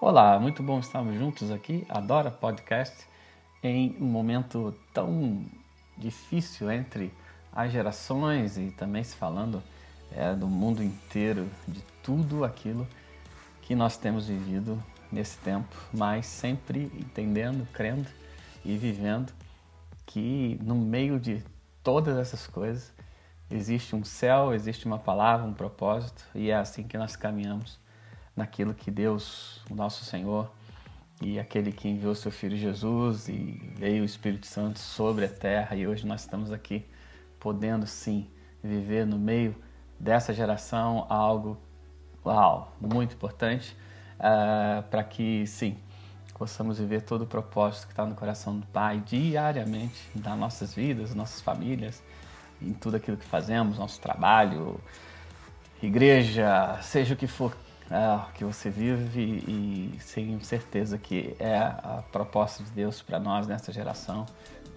Olá, muito bom estarmos juntos aqui, Adora Podcast, em um momento tão difícil entre as gerações e também se falando é, do mundo inteiro, de tudo aquilo que nós temos vivido nesse tempo, mas sempre entendendo, crendo e vivendo que no meio de todas essas coisas existe um céu, existe uma palavra, um propósito e é assim que nós caminhamos naquilo que Deus, o nosso Senhor, e aquele que enviou seu Filho Jesus e veio o Espírito Santo sobre a terra e hoje nós estamos aqui podendo sim viver no meio dessa geração algo uau, muito importante uh, para que sim possamos viver todo o propósito que está no coração do Pai diariamente nas nossas vidas, nossas famílias, em tudo aquilo que fazemos, nosso trabalho, igreja, seja o que for é, que você vive e tenho certeza que é a proposta de Deus para nós nessa geração.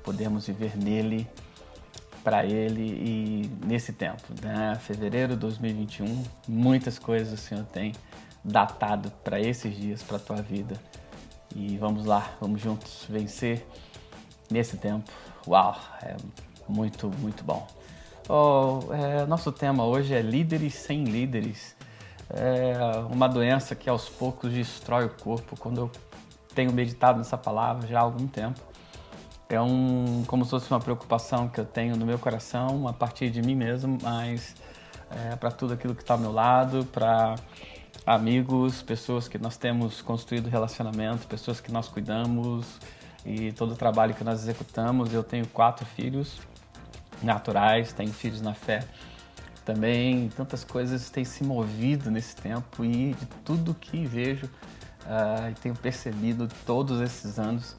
Podemos viver nele, para ele e nesse tempo. Né? Fevereiro de 2021, muitas coisas o Senhor tem datado para esses dias, para a tua vida. E vamos lá, vamos juntos vencer nesse tempo. Uau, é muito, muito bom. Oh, é, nosso tema hoje é líderes sem líderes é uma doença que aos poucos destrói o corpo. Quando eu tenho meditado nessa palavra já há algum tempo, é um como se fosse uma preocupação que eu tenho no meu coração a partir de mim mesmo, mas é, para tudo aquilo que está ao meu lado, para amigos, pessoas que nós temos construído relacionamento, pessoas que nós cuidamos e todo o trabalho que nós executamos. Eu tenho quatro filhos naturais, tenho filhos na fé também tantas coisas têm se movido nesse tempo e de tudo que vejo uh, e tenho percebido todos esses anos.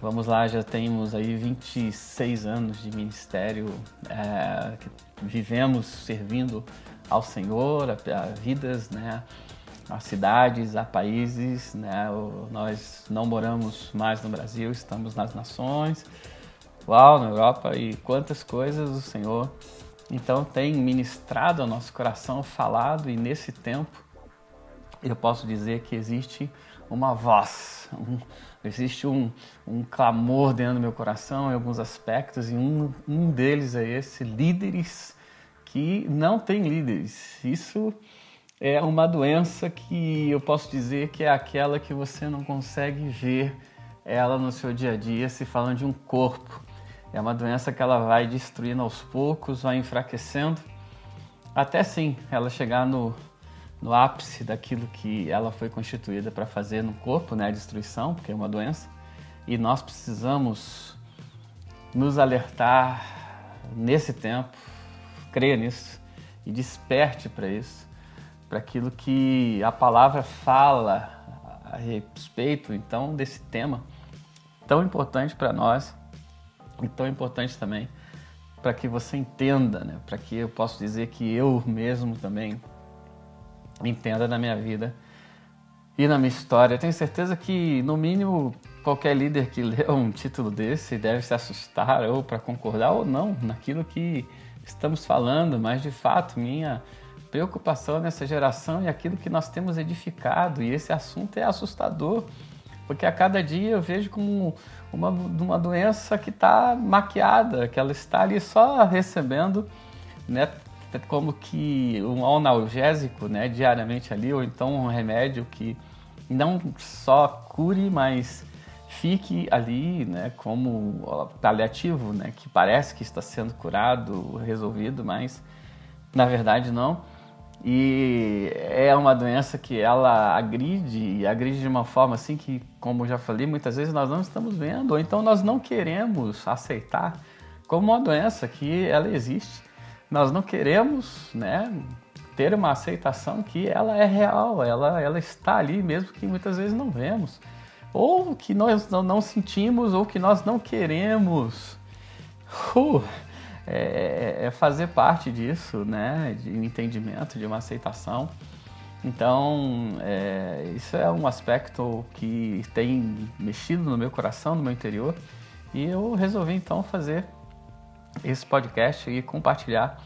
Vamos lá, já temos aí 26 anos de ministério, uh, vivemos servindo ao Senhor, a, a vidas, né, a cidades, a países. Né, o, nós não moramos mais no Brasil, estamos nas nações, uau, na Europa e quantas coisas o Senhor então tem ministrado ao nosso coração, falado, e nesse tempo eu posso dizer que existe uma voz, um, existe um, um clamor dentro do meu coração em alguns aspectos, e um, um deles é esse: líderes que não têm líderes. Isso é uma doença que eu posso dizer que é aquela que você não consegue ver ela no seu dia a dia, se falando de um corpo é uma doença que ela vai destruindo aos poucos, vai enfraquecendo, até sim ela chegar no, no ápice daquilo que ela foi constituída para fazer no corpo, né? A destruição, porque é uma doença. E nós precisamos nos alertar nesse tempo, creia nisso e desperte para isso, para aquilo que a palavra fala a respeito, então, desse tema tão importante para nós e tão importante também para que você entenda, né? para que eu possa dizer que eu mesmo também entenda na minha vida e na minha história. Eu tenho certeza que, no mínimo, qualquer líder que lê um título desse deve se assustar ou para concordar ou não naquilo que estamos falando, mas de fato, minha preocupação nessa geração é aquilo que nós temos edificado e esse assunto é assustador. Porque a cada dia eu vejo como uma, uma doença que está maquiada, que ela está ali só recebendo, né, como que um analgésico, né, diariamente ali, ou então um remédio que não só cure, mas fique ali, né, como paliativo, né, que parece que está sendo curado, resolvido, mas na verdade não. E é uma doença que ela agride, e agride de uma forma assim que, como já falei, muitas vezes nós não estamos vendo, ou então nós não queremos aceitar como uma doença que ela existe. Nós não queremos, né, ter uma aceitação que ela é real, ela, ela está ali, mesmo que muitas vezes não vemos, ou que nós não, não sentimos, ou que nós não queremos. Uh, é, é, é fazer parte disso, né? De um entendimento, de uma aceitação. Então, é, isso é um aspecto que tem mexido no meu coração, no meu interior, e eu resolvi então fazer esse podcast e compartilhar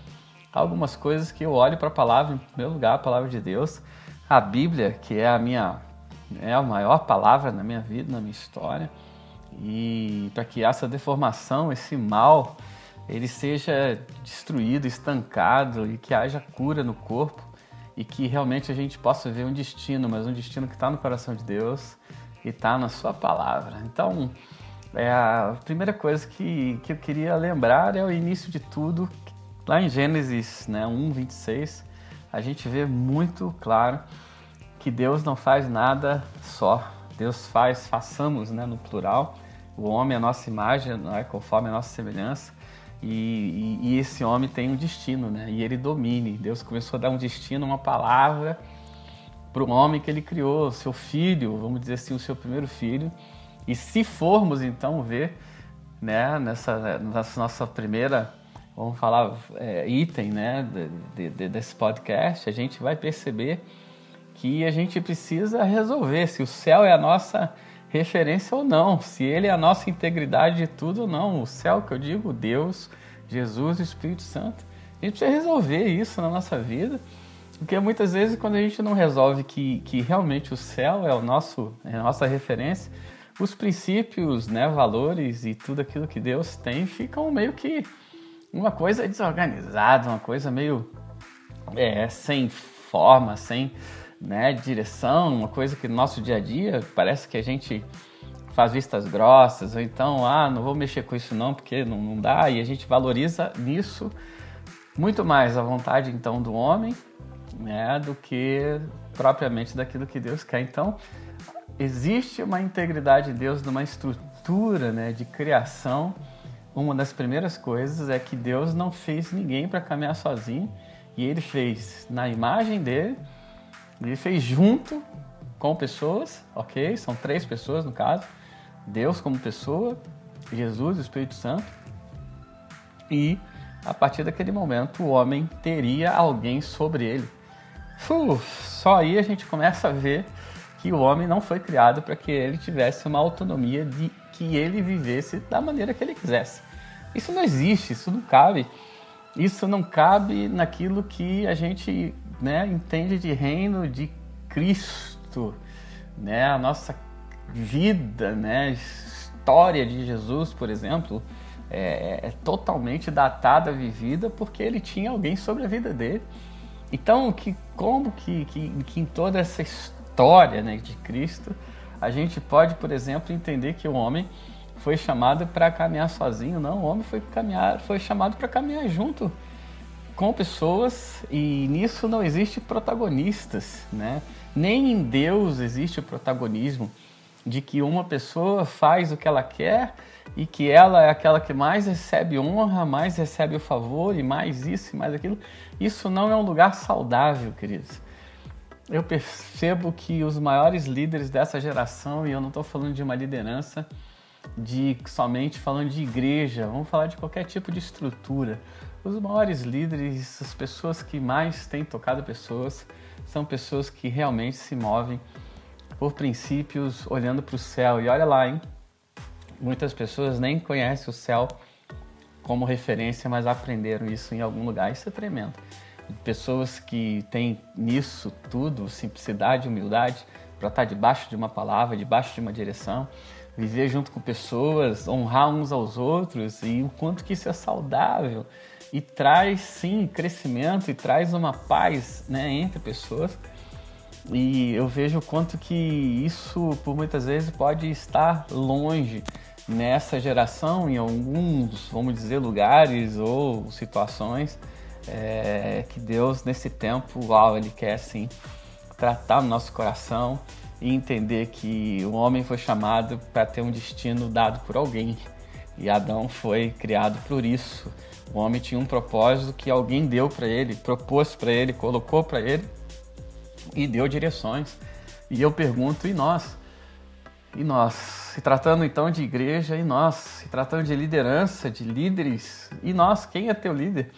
algumas coisas que eu olho para a palavra, em primeiro lugar, a palavra de Deus, a Bíblia, que é a minha é a maior palavra na minha vida, na minha história. E para que essa deformação, esse mal, ele seja destruído, estancado e que haja cura no corpo e que realmente a gente possa ver um destino, mas um destino que está no coração de Deus e está na Sua palavra. Então, é a primeira coisa que, que eu queria lembrar é o início de tudo. Lá em Gênesis né, 1, 26, a gente vê muito claro que Deus não faz nada só. Deus faz, façamos né, no plural. O homem é a nossa imagem, não é conforme a nossa semelhança. E, e, e, esse homem tem um destino, né? E ele domine. Deus começou a dar um destino, uma palavra para o homem que ele criou, seu filho, vamos dizer assim, o seu primeiro filho. E se formos então ver, né, nessa, nessa nossa primeira, vamos falar, é, item, né, de, de, desse podcast, a gente vai perceber que a gente precisa resolver se o céu é a nossa referência ou não, se ele é a nossa integridade de tudo ou não. O céu que eu digo, Deus, Jesus Espírito Santo. A gente precisa resolver isso na nossa vida, porque muitas vezes quando a gente não resolve que, que realmente o céu é, o nosso, é a nossa referência, os princípios, né, valores e tudo aquilo que Deus tem ficam meio que uma coisa desorganizada, uma coisa meio é, sem forma, sem né, direção, uma coisa que no nosso dia a dia parece que a gente faz vistas grossas, ou então, ah, não vou mexer com isso não, porque não, não dá, e a gente valoriza nisso muito mais a vontade então do homem, né, do que propriamente daquilo que Deus quer. Então, existe uma integridade de Deus numa estrutura, né, de criação. Uma das primeiras coisas é que Deus não fez ninguém para caminhar sozinho, e ele fez na imagem dele ele fez junto com pessoas, ok? São três pessoas no caso. Deus como pessoa, Jesus, Espírito Santo. E a partir daquele momento o homem teria alguém sobre ele. Uf, só aí a gente começa a ver que o homem não foi criado para que ele tivesse uma autonomia de que ele vivesse da maneira que ele quisesse. Isso não existe, isso não cabe. Isso não cabe naquilo que a gente né, entende de reino de Cristo, né, a nossa vida, né, história de Jesus, por exemplo, é, é, totalmente datada, vivida, porque ele tinha alguém sobre a vida dele. Então, que, como que, que, que em toda essa história né, de Cristo, a gente pode, por exemplo, entender que o homem foi chamado para caminhar sozinho? Não, o homem foi, caminhar, foi chamado para caminhar junto com pessoas e nisso não existe protagonistas, né? Nem em Deus existe o protagonismo de que uma pessoa faz o que ela quer e que ela é aquela que mais recebe honra, mais recebe o favor e mais isso e mais aquilo. Isso não é um lugar saudável, queridos. Eu percebo que os maiores líderes dessa geração, e eu não estou falando de uma liderança de somente falando de igreja, vamos falar de qualquer tipo de estrutura. Os maiores líderes, as pessoas que mais têm tocado pessoas, são pessoas que realmente se movem por princípios olhando para o céu. E olha lá, hein? Muitas pessoas nem conhecem o céu como referência, mas aprenderam isso em algum lugar. Isso é tremendo. Pessoas que têm nisso tudo, simplicidade, humildade, para estar debaixo de uma palavra, debaixo de uma direção, viver junto com pessoas, honrar uns aos outros e o quanto que isso é saudável e traz sim crescimento e traz uma paz né, entre pessoas. E eu vejo o quanto que isso, por muitas vezes, pode estar longe nessa geração, em alguns, vamos dizer, lugares ou situações, é, que Deus, nesse tempo, uau, Ele quer sim tratar no nosso coração e entender que o homem foi chamado para ter um destino dado por alguém. E Adão foi criado por isso. O homem tinha um propósito que alguém deu para ele, propôs para ele, colocou para ele e deu direções. E eu pergunto, e nós? E nós? Se tratando então de igreja, e nós? Se tratando de liderança, de líderes, e nós? Quem é teu líder?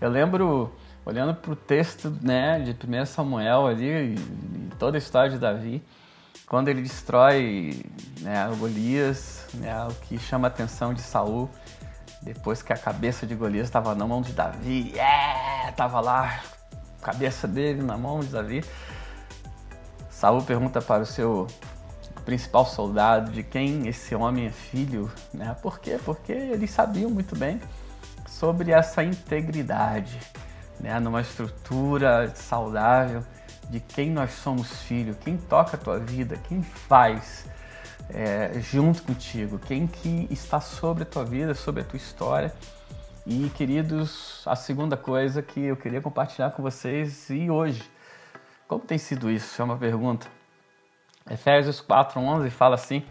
Eu lembro, olhando para o texto né, de 1 Samuel ali, toda a história de Davi, quando ele destrói né, Golias, né, o que chama a atenção de Saul, depois que a cabeça de Golias estava na mão de Davi, yeah! tava lá, cabeça dele na mão de Davi. Saul pergunta para o seu principal soldado de quem esse homem é filho, né? Por quê? Porque eles sabiam muito bem sobre essa integridade, né? Numa estrutura saudável de quem nós somos filho, quem toca a tua vida, quem faz é, junto contigo, quem que está sobre a tua vida, sobre a tua história. E queridos, a segunda coisa que eu queria compartilhar com vocês e hoje, como tem sido isso? É uma pergunta. Efésios 4:11 fala assim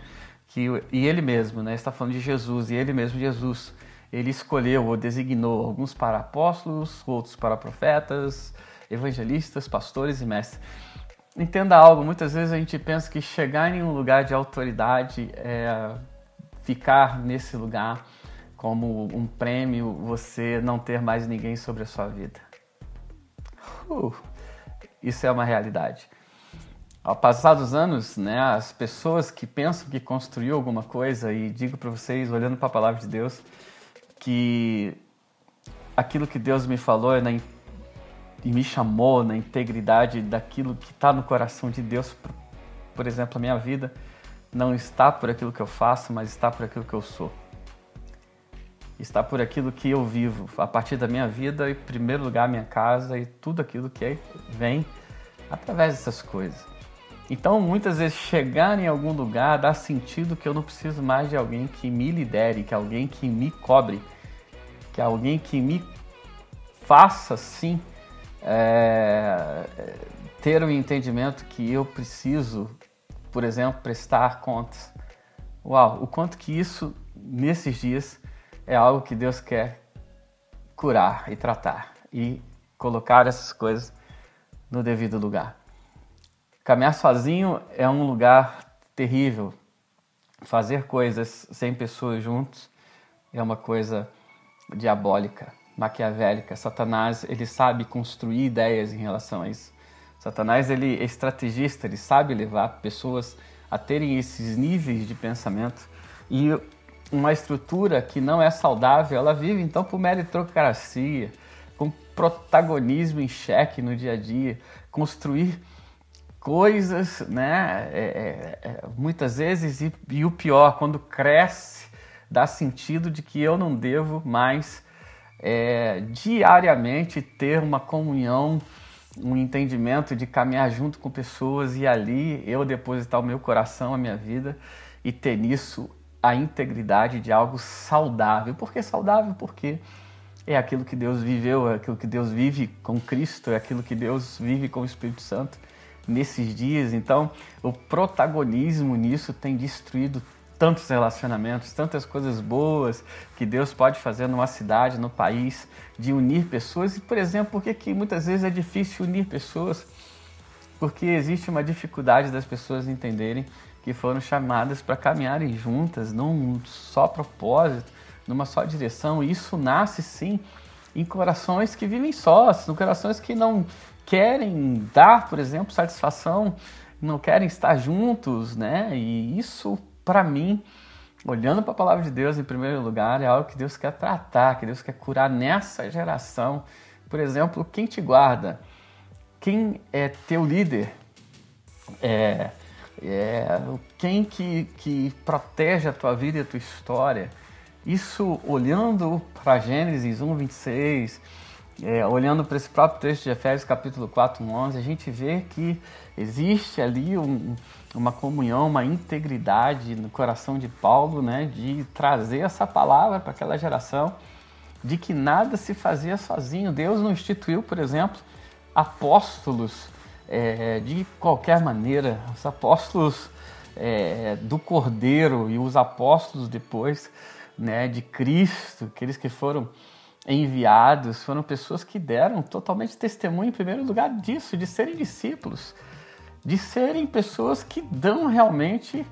que e ele mesmo, né, está falando de Jesus e ele mesmo Jesus, ele escolheu ou designou alguns para apóstolos, outros para profetas, evangelistas, pastores e mestres. Entenda algo, muitas vezes a gente pensa que chegar em um lugar de autoridade é ficar nesse lugar como um prêmio você não ter mais ninguém sobre a sua vida. Uh, isso é uma realidade. Ao passar dos anos, né, as pessoas que pensam que construiu alguma coisa, e digo para vocês, olhando para a palavra de Deus, que aquilo que Deus me falou é na e me chamou na integridade daquilo que está no coração de Deus. Por exemplo, a minha vida não está por aquilo que eu faço, mas está por aquilo que eu sou. Está por aquilo que eu vivo, a partir da minha vida, em primeiro lugar, minha casa e tudo aquilo que vem através dessas coisas. Então, muitas vezes, chegar em algum lugar dá sentido que eu não preciso mais de alguém que me lidere, que alguém que me cobre, que alguém que me faça, sim, é, ter o um entendimento que eu preciso, por exemplo, prestar contas. Uau, o quanto que isso, nesses dias, é algo que Deus quer curar e tratar e colocar essas coisas no devido lugar. Caminhar sozinho é um lugar terrível. Fazer coisas sem pessoas juntos é uma coisa diabólica maquiavélica. Satanás, ele sabe construir ideias em relação a isso. Satanás, ele é estrategista, ele sabe levar pessoas a terem esses níveis de pensamento e uma estrutura que não é saudável, ela vive então por meritocracia, com protagonismo em xeque no dia a dia, construir coisas, né? É, é, é, muitas vezes, e, e o pior, quando cresce, dá sentido de que eu não devo mais é, diariamente ter uma comunhão, um entendimento de caminhar junto com pessoas e ali eu depositar o meu coração, a minha vida e ter nisso a integridade de algo saudável. Por que saudável? Porque é aquilo que Deus viveu, é aquilo que Deus vive com Cristo, é aquilo que Deus vive com o Espírito Santo nesses dias. Então, o protagonismo nisso tem destruído tantos relacionamentos, tantas coisas boas que Deus pode fazer numa cidade, no país, de unir pessoas. E, por exemplo, por que, que muitas vezes é difícil unir pessoas? Porque existe uma dificuldade das pessoas entenderem que foram chamadas para caminharem juntas num só propósito, numa só direção. E isso nasce sim em corações que vivem sós, em corações que não querem dar, por exemplo, satisfação, não querem estar juntos, né? E isso para mim, olhando para a palavra de Deus em primeiro lugar, é algo que Deus quer tratar, que Deus quer curar nessa geração. Por exemplo, quem te guarda, quem é teu líder, é, é, quem que, que protege a tua vida e a tua história. Isso olhando para Gênesis 1, 26, é, olhando para esse próprio texto de Efésios capítulo 4, 11, a gente vê que existe ali um, uma comunhão, uma integridade no coração de Paulo, né, de trazer essa palavra para aquela geração, de que nada se fazia sozinho. Deus não instituiu, por exemplo, apóstolos é, de qualquer maneira, os apóstolos é, do Cordeiro e os apóstolos depois né, de Cristo, aqueles que foram enviados, foram pessoas que deram totalmente testemunho, em primeiro lugar, disso, de serem discípulos, de serem pessoas que dão realmente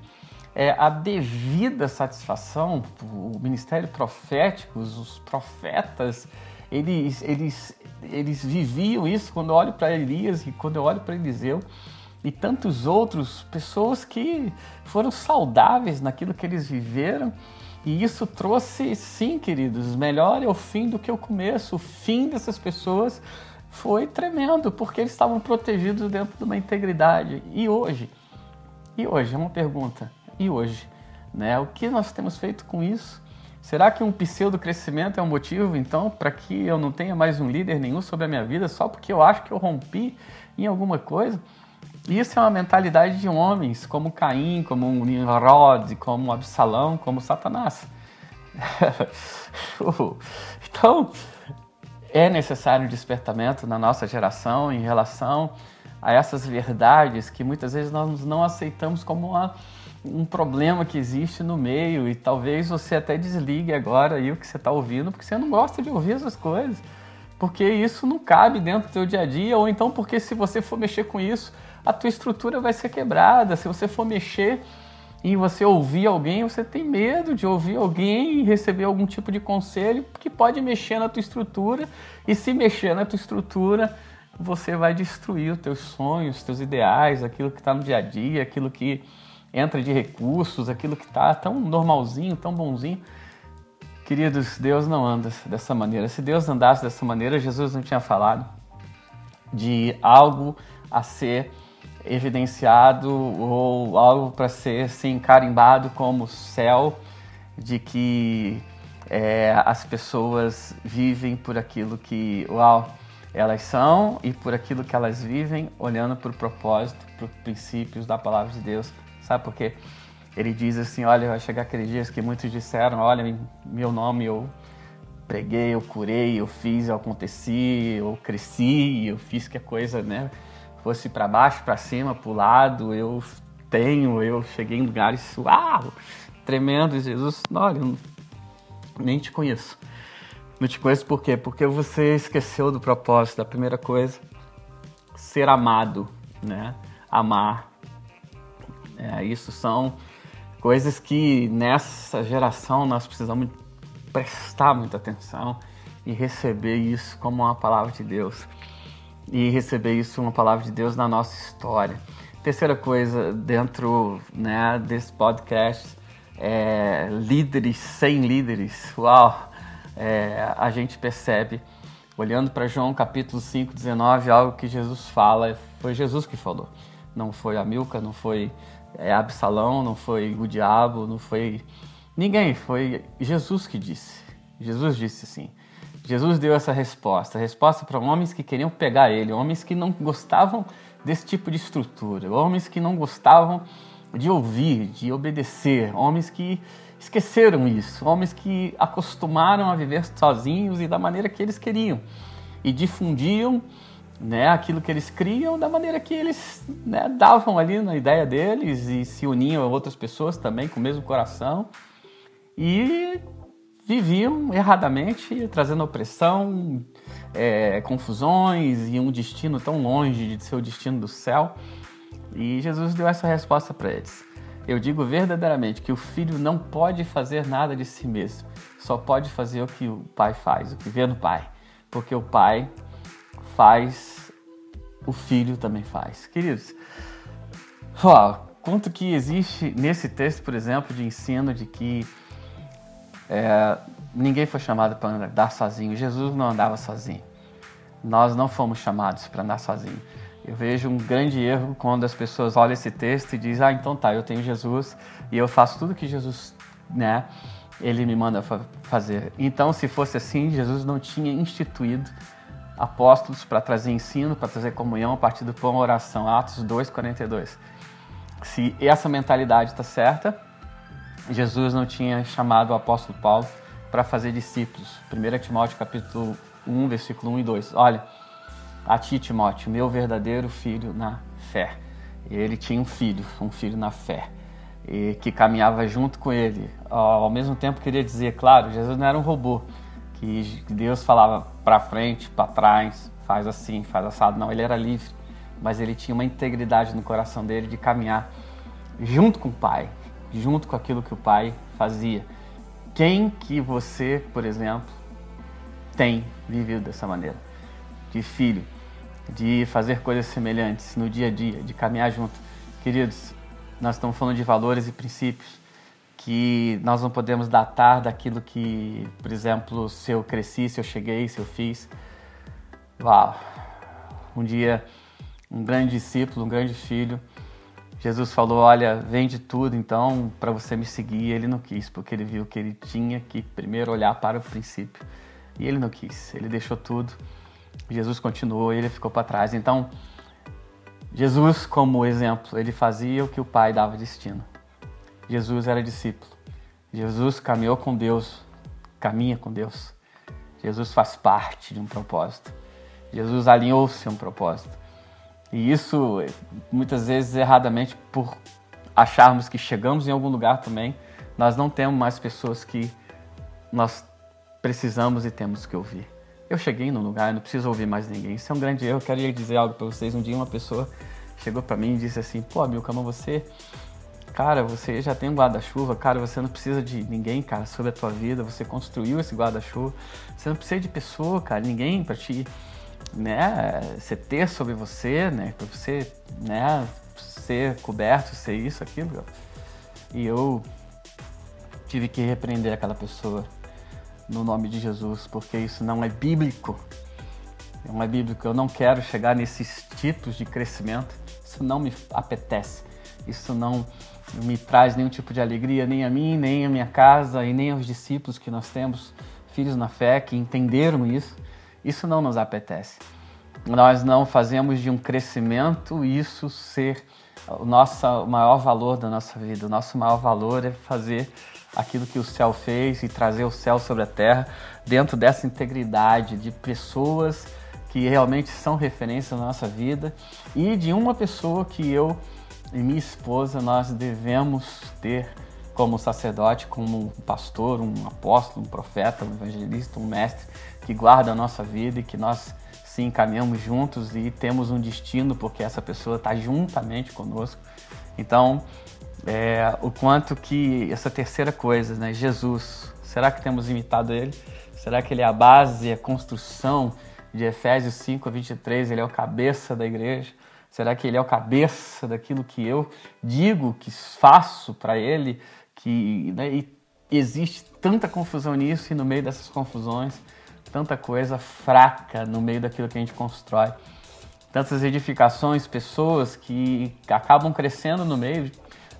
é, a devida satisfação. O ministério profético, os profetas, eles, eles, eles viviam isso quando eu olho para Elias e quando eu olho para Eliseu e tantos outros, pessoas que foram saudáveis naquilo que eles viveram e isso trouxe, sim, queridos, melhor é o fim do que o começo. O fim dessas pessoas foi tremendo, porque eles estavam protegidos dentro de uma integridade. E hoje? E hoje? É uma pergunta. E hoje? Né? O que nós temos feito com isso? Será que um pseudo crescimento é um motivo, então, para que eu não tenha mais um líder nenhum sobre a minha vida só porque eu acho que eu rompi em alguma coisa? Isso é uma mentalidade de homens, como Caim, como Nimrod, como Absalão, como Satanás. então, é necessário um despertamento na nossa geração em relação a essas verdades que muitas vezes nós não aceitamos como uma, um problema que existe no meio e talvez você até desligue agora aí o que você está ouvindo porque você não gosta de ouvir essas coisas, porque isso não cabe dentro do seu dia a dia ou então porque se você for mexer com isso a tua estrutura vai ser quebrada. Se você for mexer e você ouvir alguém, você tem medo de ouvir alguém e receber algum tipo de conselho que pode mexer na tua estrutura. E se mexer na tua estrutura, você vai destruir os teus sonhos, os teus ideais, aquilo que está no dia a dia, aquilo que entra de recursos, aquilo que está tão normalzinho, tão bonzinho. Queridos, Deus não anda dessa maneira. Se Deus andasse dessa maneira, Jesus não tinha falado de algo a ser evidenciado ou algo para ser assim, carimbado como céu, de que é, as pessoas vivem por aquilo que, uau, elas são e por aquilo que elas vivem, olhando para o propósito, para os princípios da palavra de Deus. Sabe por quê? Ele diz assim: olha, vai chegar aqueles dias que muitos disseram: olha, em meu nome eu preguei, eu curei, eu fiz, eu aconteci, eu cresci, eu fiz que a coisa, né? Fosse para baixo, para cima, para o lado, eu tenho, eu cheguei em lugares, uau, tremendo, Jesus, olha, nem te conheço. Não te conheço por quê? Porque você esqueceu do propósito, da primeira coisa, ser amado, né? Amar. É, isso são coisas que nessa geração nós precisamos prestar muita atenção e receber isso como uma palavra de Deus e receber isso, uma palavra de Deus na nossa história. Terceira coisa, dentro né, desse podcast, é, líderes sem líderes. Uau! É, a gente percebe, olhando para João capítulo 5, 19, algo que Jesus fala, foi Jesus que falou. Não foi a Milka, não foi é, Absalão, não foi o diabo, não foi ninguém, foi Jesus que disse. Jesus disse assim: Jesus deu essa resposta, resposta para homens que queriam pegar ele, homens que não gostavam desse tipo de estrutura, homens que não gostavam de ouvir, de obedecer, homens que esqueceram isso, homens que acostumaram a viver sozinhos e da maneira que eles queriam e difundiam né, aquilo que eles criam da maneira que eles né, davam ali na ideia deles e se uniam a outras pessoas também com o mesmo coração e viviam erradamente, trazendo opressão, é, confusões e um destino tão longe de ser o destino do céu. E Jesus deu essa resposta para eles. Eu digo verdadeiramente que o filho não pode fazer nada de si mesmo, só pode fazer o que o pai faz, o que vê no pai, porque o pai faz, o filho também faz. Queridos, ó, quanto que existe nesse texto, por exemplo, de ensino de que é, ninguém foi chamado para andar sozinho. Jesus não andava sozinho. Nós não fomos chamados para andar sozinho. Eu vejo um grande erro quando as pessoas olham esse texto e dizem: Ah, então tá, eu tenho Jesus e eu faço tudo que Jesus, né, ele me manda fazer. Então, se fosse assim, Jesus não tinha instituído apóstolos para trazer ensino, para trazer comunhão a partir do pão, oração. Atos 2:42. Se essa mentalidade está certa, Jesus não tinha chamado o apóstolo Paulo para fazer discípulos. 1 Timóteo capítulo 1, versículo 1 e 2. Olha, a ti, Timóteo, meu verdadeiro filho na fé. Ele tinha um filho, um filho na fé, e que caminhava junto com ele. Ao mesmo tempo, queria dizer, claro, Jesus não era um robô, que Deus falava para frente, para trás, faz assim, faz assado. Não, ele era livre, mas ele tinha uma integridade no coração dele de caminhar junto com o Pai, junto com aquilo que o pai fazia. Quem que você, por exemplo, tem vivido dessa maneira? De filho, de fazer coisas semelhantes no dia a dia, de caminhar junto. Queridos, nós estamos falando de valores e princípios que nós não podemos datar daquilo que, por exemplo, se eu cresci, se eu cheguei, se eu fiz. Uau! Um dia, um grande discípulo, um grande filho, Jesus falou: Olha, vende tudo então para você me seguir. Ele não quis, porque ele viu que ele tinha que primeiro olhar para o princípio. E ele não quis, ele deixou tudo. Jesus continuou ele ficou para trás. Então, Jesus, como exemplo, ele fazia o que o Pai dava destino. Jesus era discípulo. Jesus caminhou com Deus, caminha com Deus. Jesus faz parte de um propósito. Jesus alinhou-se a um propósito. E isso, muitas vezes, erradamente, por acharmos que chegamos em algum lugar também, nós não temos mais pessoas que nós precisamos e temos que ouvir. Eu cheguei num lugar, eu não preciso ouvir mais ninguém. Isso é um grande erro. Eu queria dizer algo para vocês. Um dia uma pessoa chegou para mim e disse assim: Pô, Milcama, você, cara, você já tem um guarda-chuva, cara, você não precisa de ninguém, cara, sobre a tua vida. Você construiu esse guarda-chuva. Você não precisa de pessoa, cara, ninguém para te né, você ter sobre você, né, para você, né, ser coberto, ser isso, aquilo. E eu tive que repreender aquela pessoa no nome de Jesus, porque isso não é bíblico. Não é bíblico. Eu não quero chegar nesses tipos de crescimento. Isso não me apetece. Isso não me traz nenhum tipo de alegria, nem a mim, nem a minha casa e nem aos discípulos que nós temos, filhos na fé, que entenderam isso. Isso não nos apetece. Nós não fazemos de um crescimento isso ser o nosso maior valor da nossa vida. O nosso maior valor é fazer aquilo que o céu fez e trazer o céu sobre a terra dentro dessa integridade de pessoas que realmente são referência na nossa vida e de uma pessoa que eu e minha esposa nós devemos ter como sacerdote, como um pastor, um apóstolo, um profeta, um evangelista, um mestre que guarda a nossa vida e que nós sim caminhamos juntos e temos um destino porque essa pessoa está juntamente conosco. Então, é, o quanto que essa terceira coisa, né, Jesus, será que temos imitado ele? Será que ele é a base, a construção de Efésios 5 a 23? Ele é o cabeça da igreja? Será que ele é o cabeça daquilo que eu digo, que faço para ele? Que né, existe tanta confusão nisso e no meio dessas confusões tanta coisa fraca no meio daquilo que a gente constrói. Tantas edificações, pessoas que acabam crescendo no meio,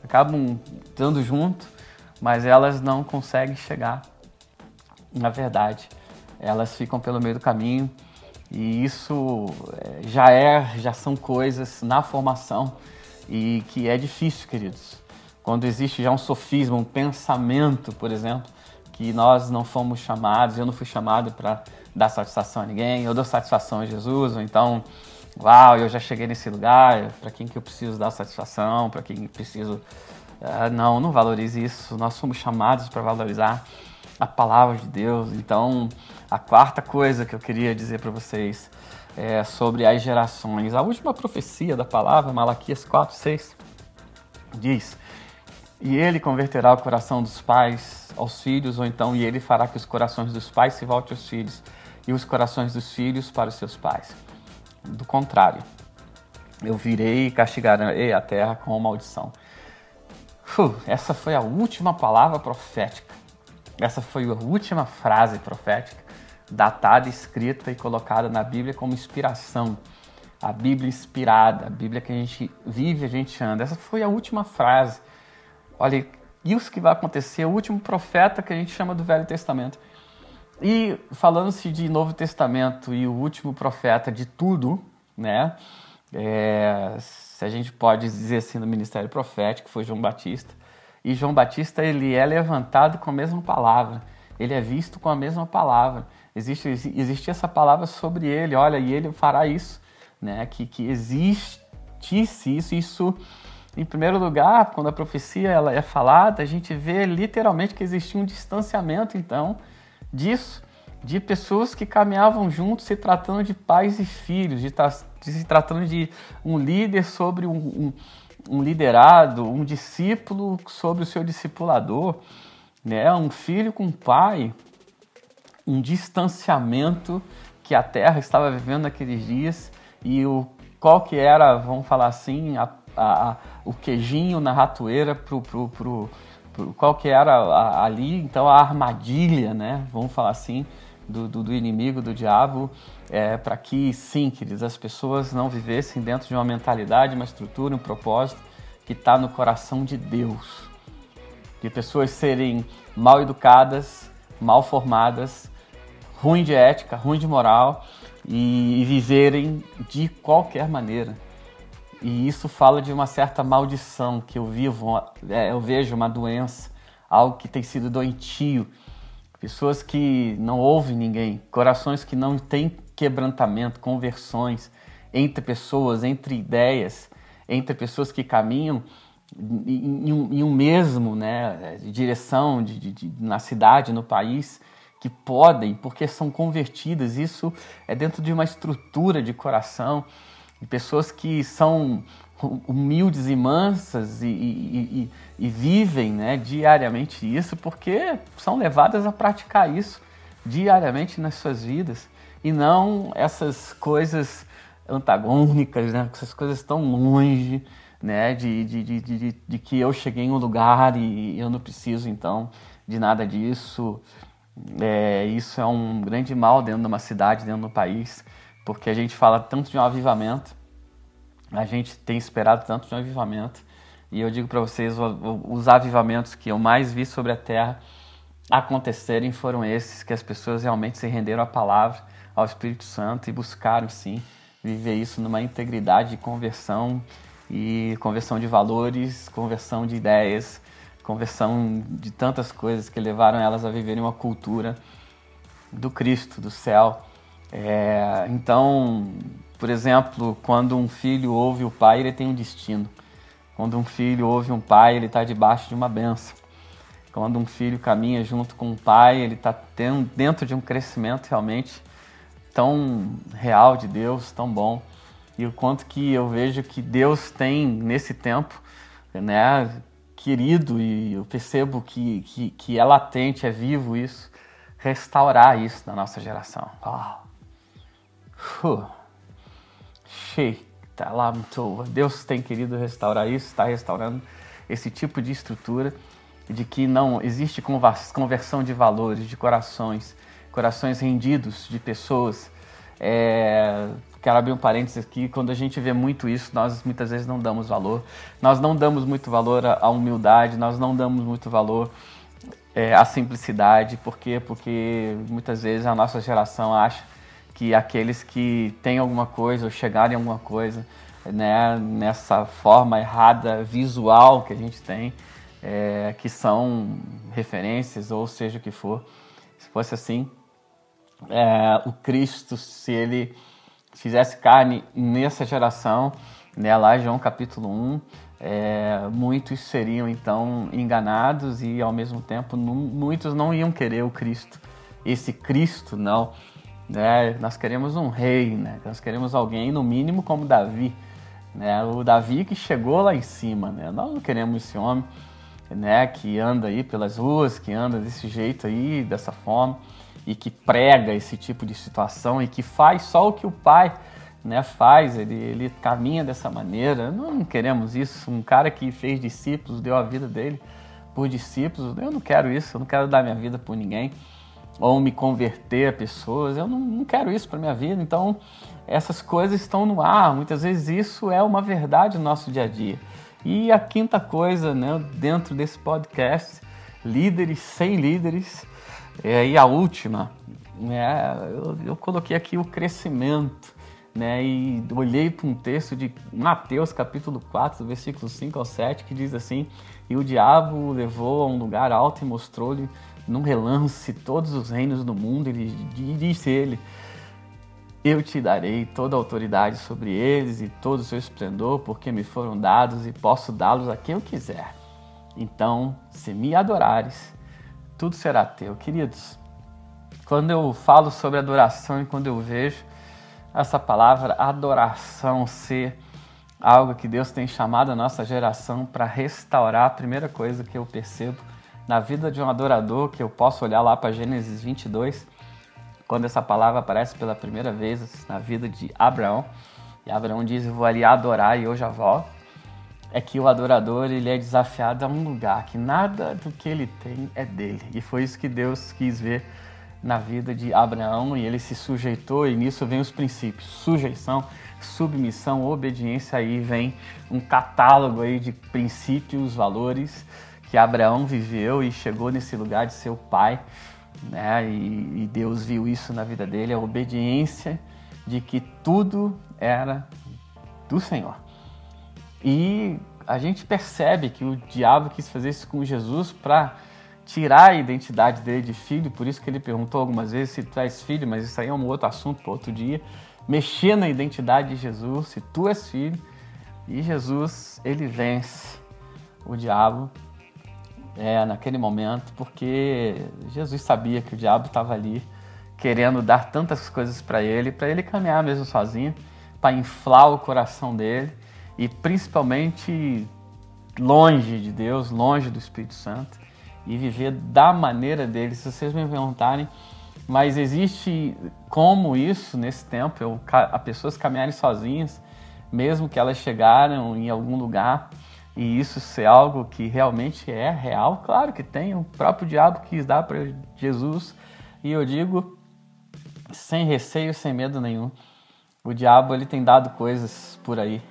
acabam estando junto, mas elas não conseguem chegar na verdade. Elas ficam pelo meio do caminho e isso é, já é, já são coisas na formação e que é difícil, queridos. Quando existe já um sofisma, um pensamento, por exemplo, que nós não fomos chamados, eu não fui chamado para dar satisfação a ninguém, eu dou satisfação a Jesus, ou então, uau, eu já cheguei nesse lugar, para quem que eu preciso dar satisfação, para quem preciso. Uh, não, não valorize isso, nós somos chamados para valorizar a palavra de Deus. Então, a quarta coisa que eu queria dizer para vocês é sobre as gerações. A última profecia da palavra, Malaquias 4, 6, diz: E ele converterá o coração dos pais aos filhos, ou então, e ele fará que os corações dos pais se voltem aos filhos e os corações dos filhos para os seus pais. Do contrário, eu virei e castigarei a terra com maldição. Uf, essa foi a última palavra profética. Essa foi a última frase profética datada, escrita e colocada na Bíblia como inspiração. A Bíblia inspirada, a Bíblia que a gente vive, a gente anda. Essa foi a última frase. Olha, isso que vai acontecer, o último profeta que a gente chama do Velho Testamento. E falando-se de Novo Testamento e o último profeta de tudo, né? É, se a gente pode dizer assim no ministério profético, foi João Batista. E João Batista ele é levantado com a mesma palavra, ele é visto com a mesma palavra. Existe, existe essa palavra sobre ele, olha, e ele fará isso, né? Que, que existisse isso, isso em primeiro lugar, quando a profecia ela é falada, a gente vê literalmente que existia um distanciamento, então, disso, de pessoas que caminhavam juntos se tratando de pais e filhos, de, de se tratando de um líder sobre um, um, um, liderado, um discípulo sobre o seu discipulador, né? um filho com um pai, um distanciamento que a terra estava vivendo naqueles dias e o qual que era, vamos falar assim, a a, a, o queijinho na ratoeira pro, pro, pro, pro qual que era a, ali, então a armadilha, né? Vamos falar assim, do, do, do inimigo, do diabo, é, para que, sim, queridos, as pessoas não vivessem dentro de uma mentalidade, uma estrutura, um propósito que está no coração de Deus. De pessoas serem mal educadas, mal formadas, ruim de ética, ruim de moral e, e viverem de qualquer maneira. E isso fala de uma certa maldição que eu vivo, é, eu vejo uma doença, algo que tem sido doentio. Pessoas que não ouvem ninguém, corações que não têm quebrantamento, conversões entre pessoas, entre ideias, entre pessoas que caminham em, em, em um mesmo né, direção de, de, de, na cidade, no país, que podem, porque são convertidas. Isso é dentro de uma estrutura de coração, pessoas que são humildes e mansas e, e, e, e, vivem né, diariamente isso, porque são levadas a praticar isso diariamente nas suas vidas e não essas coisas antagônicas, né, essas coisas tão longe né, de, de, de, de, de que eu cheguei em um lugar e eu não preciso então de nada disso. É, isso é um grande mal dentro de uma cidade, dentro do país, porque a gente fala tanto de um avivamento, a gente tem esperado tanto de um avivamento, e eu digo para vocês, os avivamentos que eu mais vi sobre a terra acontecerem foram esses, que as pessoas realmente se renderam à palavra, ao Espírito Santo e buscaram sim viver isso numa integridade de conversão e conversão de valores, conversão de ideias, conversão de tantas coisas que levaram elas a viverem uma cultura do Cristo, do céu. É, então, por exemplo, quando um filho ouve o pai, ele tem um destino. Quando um filho ouve um pai, ele está debaixo de uma benção. Quando um filho caminha junto com o pai, ele está dentro de um crescimento realmente tão real de Deus, tão bom. E o quanto que eu vejo que Deus tem nesse tempo, né, querido e eu percebo que, que, que é latente, é vivo isso, restaurar isso na nossa geração. Oh. Uh. Tá lá, Deus tem querido restaurar isso, está restaurando esse tipo de estrutura de que não existe conversão de valores, de corações, corações rendidos de pessoas. É, quero abrir um parênteses aqui, quando a gente vê muito isso, nós muitas vezes não damos valor. Nós não damos muito valor à humildade, nós não damos muito valor é, à simplicidade. Por quê? Porque muitas vezes a nossa geração acha que aqueles que têm alguma coisa ou chegarem a alguma coisa, né, nessa forma errada visual que a gente tem, é, que são referências ou seja o que for, se fosse assim, é, o Cristo, se ele fizesse carne nessa geração, né, lá João capítulo 1, é, muitos seriam então enganados e ao mesmo tempo muitos não iam querer o Cristo. Esse Cristo, não. Né, nós queremos um rei, né, nós queremos alguém no mínimo como Davi. Né, o Davi que chegou lá em cima. Né, nós não queremos esse homem né, que anda aí pelas ruas, que anda desse jeito aí, dessa forma e que prega esse tipo de situação e que faz só o que o pai né, faz, ele, ele caminha dessa maneira. Nós não queremos isso. Um cara que fez discípulos, deu a vida dele por discípulos, eu não quero isso, eu não quero dar minha vida por ninguém ou me converter a pessoas, eu não, não quero isso para minha vida. Então, essas coisas estão no ar. Muitas vezes isso é uma verdade no nosso dia a dia. E a quinta coisa, né, dentro desse podcast, líderes sem líderes, é, e a última, né, eu, eu coloquei aqui o crescimento. Né, e olhei para um texto de Mateus capítulo 4, versículo 5 ao 7, que diz assim: E o diabo o levou a um lugar alto e mostrou-lhe num relance todos os reinos do mundo, e disse ele: Eu te darei toda a autoridade sobre eles e todo o seu esplendor, porque me foram dados e posso dá-los a quem eu quiser. Então, se me adorares, tudo será teu. Queridos, quando eu falo sobre adoração e quando eu vejo essa palavra adoração ser algo que Deus tem chamado a nossa geração para restaurar, a primeira coisa que eu percebo na vida de um adorador, que eu posso olhar lá para Gênesis 22, quando essa palavra aparece pela primeira vez na vida de Abraão, e Abraão diz: Eu vou ali adorar e eu já volto é que o adorador ele é desafiado a um lugar que nada do que ele tem é dele. E foi isso que Deus quis ver na vida de Abraão e ele se sujeitou, e nisso vem os princípios: sujeição, submissão, obediência. Aí vem um catálogo aí de princípios, valores que Abraão viveu e chegou nesse lugar de ser o pai, né? E, e Deus viu isso na vida dele, a obediência de que tudo era do Senhor. E a gente percebe que o diabo quis fazer isso com Jesus para tirar a identidade dele de filho, por isso que ele perguntou algumas vezes se tu és filho, mas isso aí é um outro assunto para outro dia. Mexer na identidade de Jesus, se tu és filho, e Jesus, ele vence o diabo é, naquele momento, porque Jesus sabia que o diabo estava ali querendo dar tantas coisas para ele, para ele caminhar mesmo sozinho, para inflar o coração dele e principalmente longe de Deus, longe do Espírito Santo e viver da maneira dele. Se vocês me perguntarem, mas existe como isso nesse tempo, eu, a pessoas caminharem sozinhas, mesmo que elas chegaram em algum lugar e isso ser algo que realmente é real? Claro que tem. O próprio diabo quis dar para Jesus e eu digo sem receio, sem medo nenhum. O diabo ele tem dado coisas por aí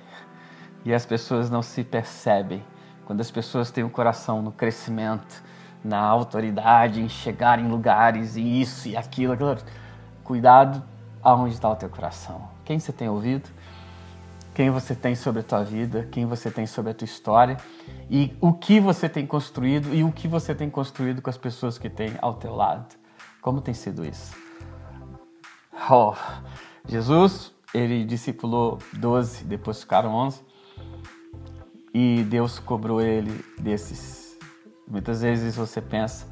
e as pessoas não se percebem. Quando as pessoas têm o coração no crescimento, na autoridade, em chegar em lugares e isso e aquilo, aquilo. Cuidado aonde está o teu coração. Quem você tem ouvido? Quem você tem sobre a tua vida? Quem você tem sobre a tua história? E o que você tem construído e o que você tem construído com as pessoas que têm ao teu lado? Como tem sido isso? Oh, Jesus, ele discipulou 12, depois ficaram 11. E Deus cobrou ele desses Muitas vezes você pensa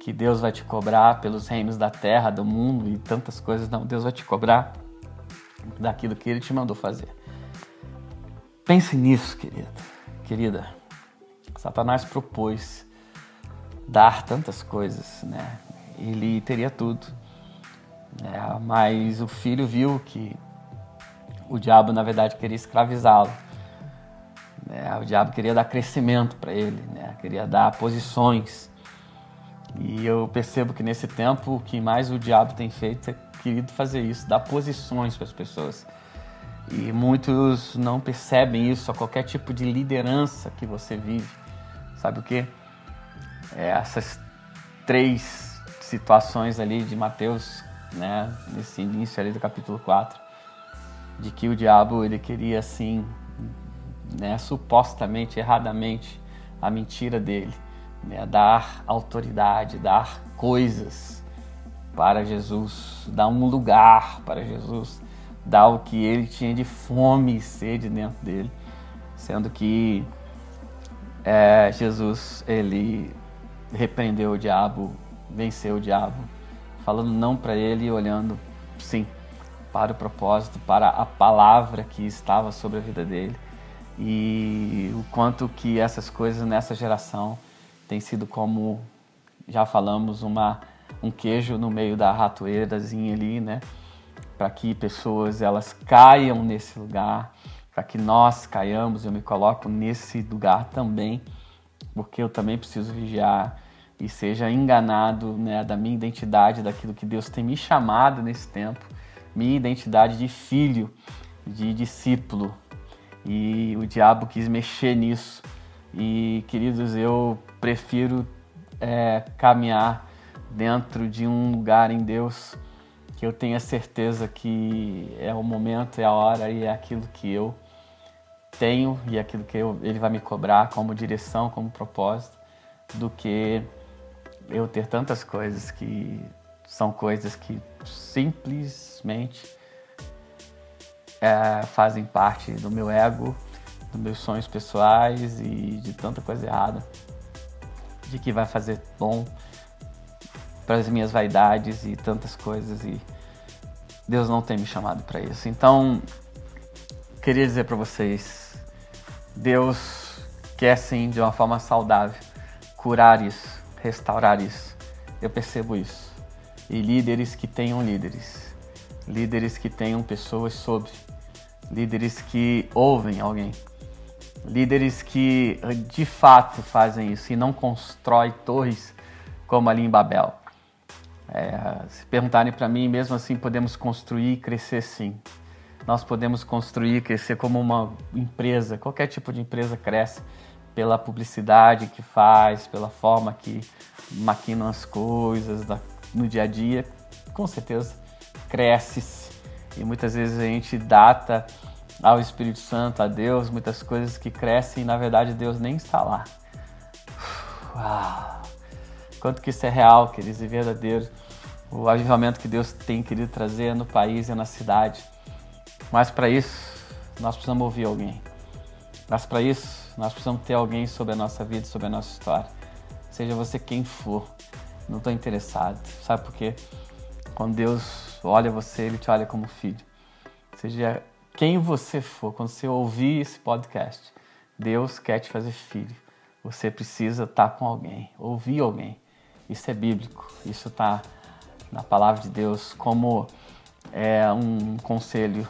que Deus vai te cobrar pelos reinos da terra, do mundo e tantas coisas. Não, Deus vai te cobrar daquilo que Ele te mandou fazer. Pense nisso, querido, querida. Satanás propôs dar tantas coisas, né? Ele teria tudo, né? mas o filho viu que o diabo na verdade queria escravizá-lo né? O diabo queria dar crescimento para ele, né? queria dar posições. E eu percebo que nesse tempo o que mais o diabo tem feito é querido fazer isso, dar posições para as pessoas. E muitos não percebem isso a qualquer tipo de liderança que você vive. Sabe o que? É essas três situações ali de Mateus, né, nesse início ali do capítulo 4, de que o diabo ele queria assim né, supostamente, erradamente, a mentira dele, né, dar autoridade, dar coisas para Jesus, dar um lugar para Jesus, dar o que ele tinha de fome e sede dentro dele, sendo que é, Jesus ele repreendeu o diabo, venceu o diabo, falando não para ele e olhando sim para o propósito, para a palavra que estava sobre a vida dele e o quanto que essas coisas nessa geração tem sido como já falamos uma um queijo no meio da ratoeirazinha ali, né? Para que pessoas elas caiam nesse lugar, para que nós caiamos, eu me coloco nesse lugar também, porque eu também preciso vigiar e seja enganado, né, da minha identidade, daquilo que Deus tem me chamado nesse tempo, minha identidade de filho, de discípulo, e o diabo quis mexer nisso. E, queridos, eu prefiro é, caminhar dentro de um lugar em Deus que eu tenha certeza que é o momento, é a hora e é aquilo que eu tenho e aquilo que eu, ele vai me cobrar como direção, como propósito, do que eu ter tantas coisas que são coisas que simplesmente é, fazem parte do meu ego, dos meus sonhos pessoais e de tanta coisa errada, de que vai fazer bom para as minhas vaidades e tantas coisas e Deus não tem me chamado para isso. Então, queria dizer para vocês, Deus quer sim, de uma forma saudável, curar isso, restaurar isso. Eu percebo isso. E líderes que tenham líderes, líderes que tenham pessoas sobre líderes que ouvem alguém, líderes que de fato fazem isso e não constrói torres como ali em Babel. É, se perguntarem para mim, mesmo assim, podemos construir e crescer sim. Nós podemos construir e crescer como uma empresa, qualquer tipo de empresa cresce pela publicidade que faz, pela forma que maquinam as coisas no dia a dia, com certeza cresce. E muitas vezes a gente data ao Espírito Santo, a Deus, muitas coisas que crescem e na verdade Deus nem está lá. Uau. Quanto que isso é real, queridos, e verdadeiro. O avivamento que Deus tem querido trazer no país e na cidade. Mas para isso, nós precisamos ouvir alguém. Mas para isso, nós precisamos ter alguém sobre a nossa vida, sobre a nossa história. Seja você quem for, não estou interessado. Sabe por quê? Quando Deus olha você, Ele te olha como filho. Seja quem você for, quando você ouvir esse podcast, Deus quer te fazer filho. Você precisa estar com alguém, ouvir alguém. Isso é bíblico, isso está na palavra de Deus como é, um conselho.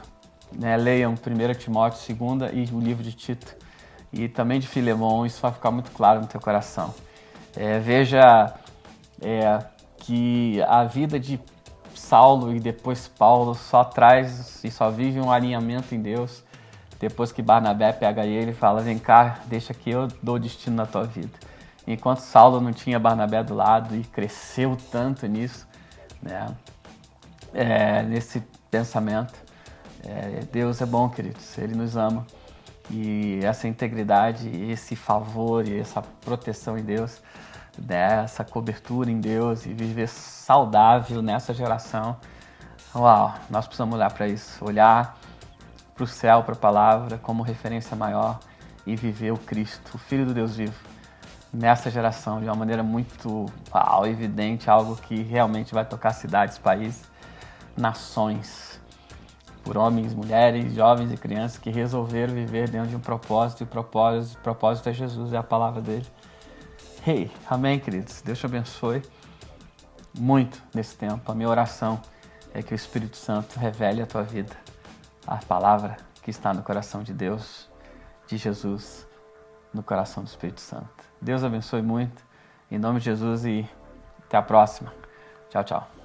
Né? Leiam 1 Timóteo 2 e o livro de Tito e também de Filemão, isso vai ficar muito claro no teu coração. É, veja é, que a vida de Saulo e depois Paulo só traz e só vive um alinhamento em Deus. Depois que Barnabé pega ele e fala: Vem cá, deixa que eu dou destino na tua vida. Enquanto Saulo não tinha Barnabé do lado e cresceu tanto nisso, né? É, nesse pensamento. É, Deus é bom, queridos, Ele nos ama. E essa integridade, esse favor e essa proteção em Deus dessa cobertura em Deus e viver saudável nessa geração. Uau, nós precisamos olhar para isso, olhar para o céu, para a palavra como referência maior e viver o Cristo, o Filho do Deus vivo, nessa geração de uma maneira muito uau, evidente, algo que realmente vai tocar cidades, países, nações, por homens, mulheres, jovens e crianças que resolveram viver dentro de um propósito e propósito, propósito é Jesus, é a palavra dele. Hey, amém, queridos. Deus te abençoe muito nesse tempo. A minha oração é que o Espírito Santo revele a tua vida, a palavra que está no coração de Deus, de Jesus, no coração do Espírito Santo. Deus abençoe muito, em nome de Jesus e até a próxima. Tchau, tchau.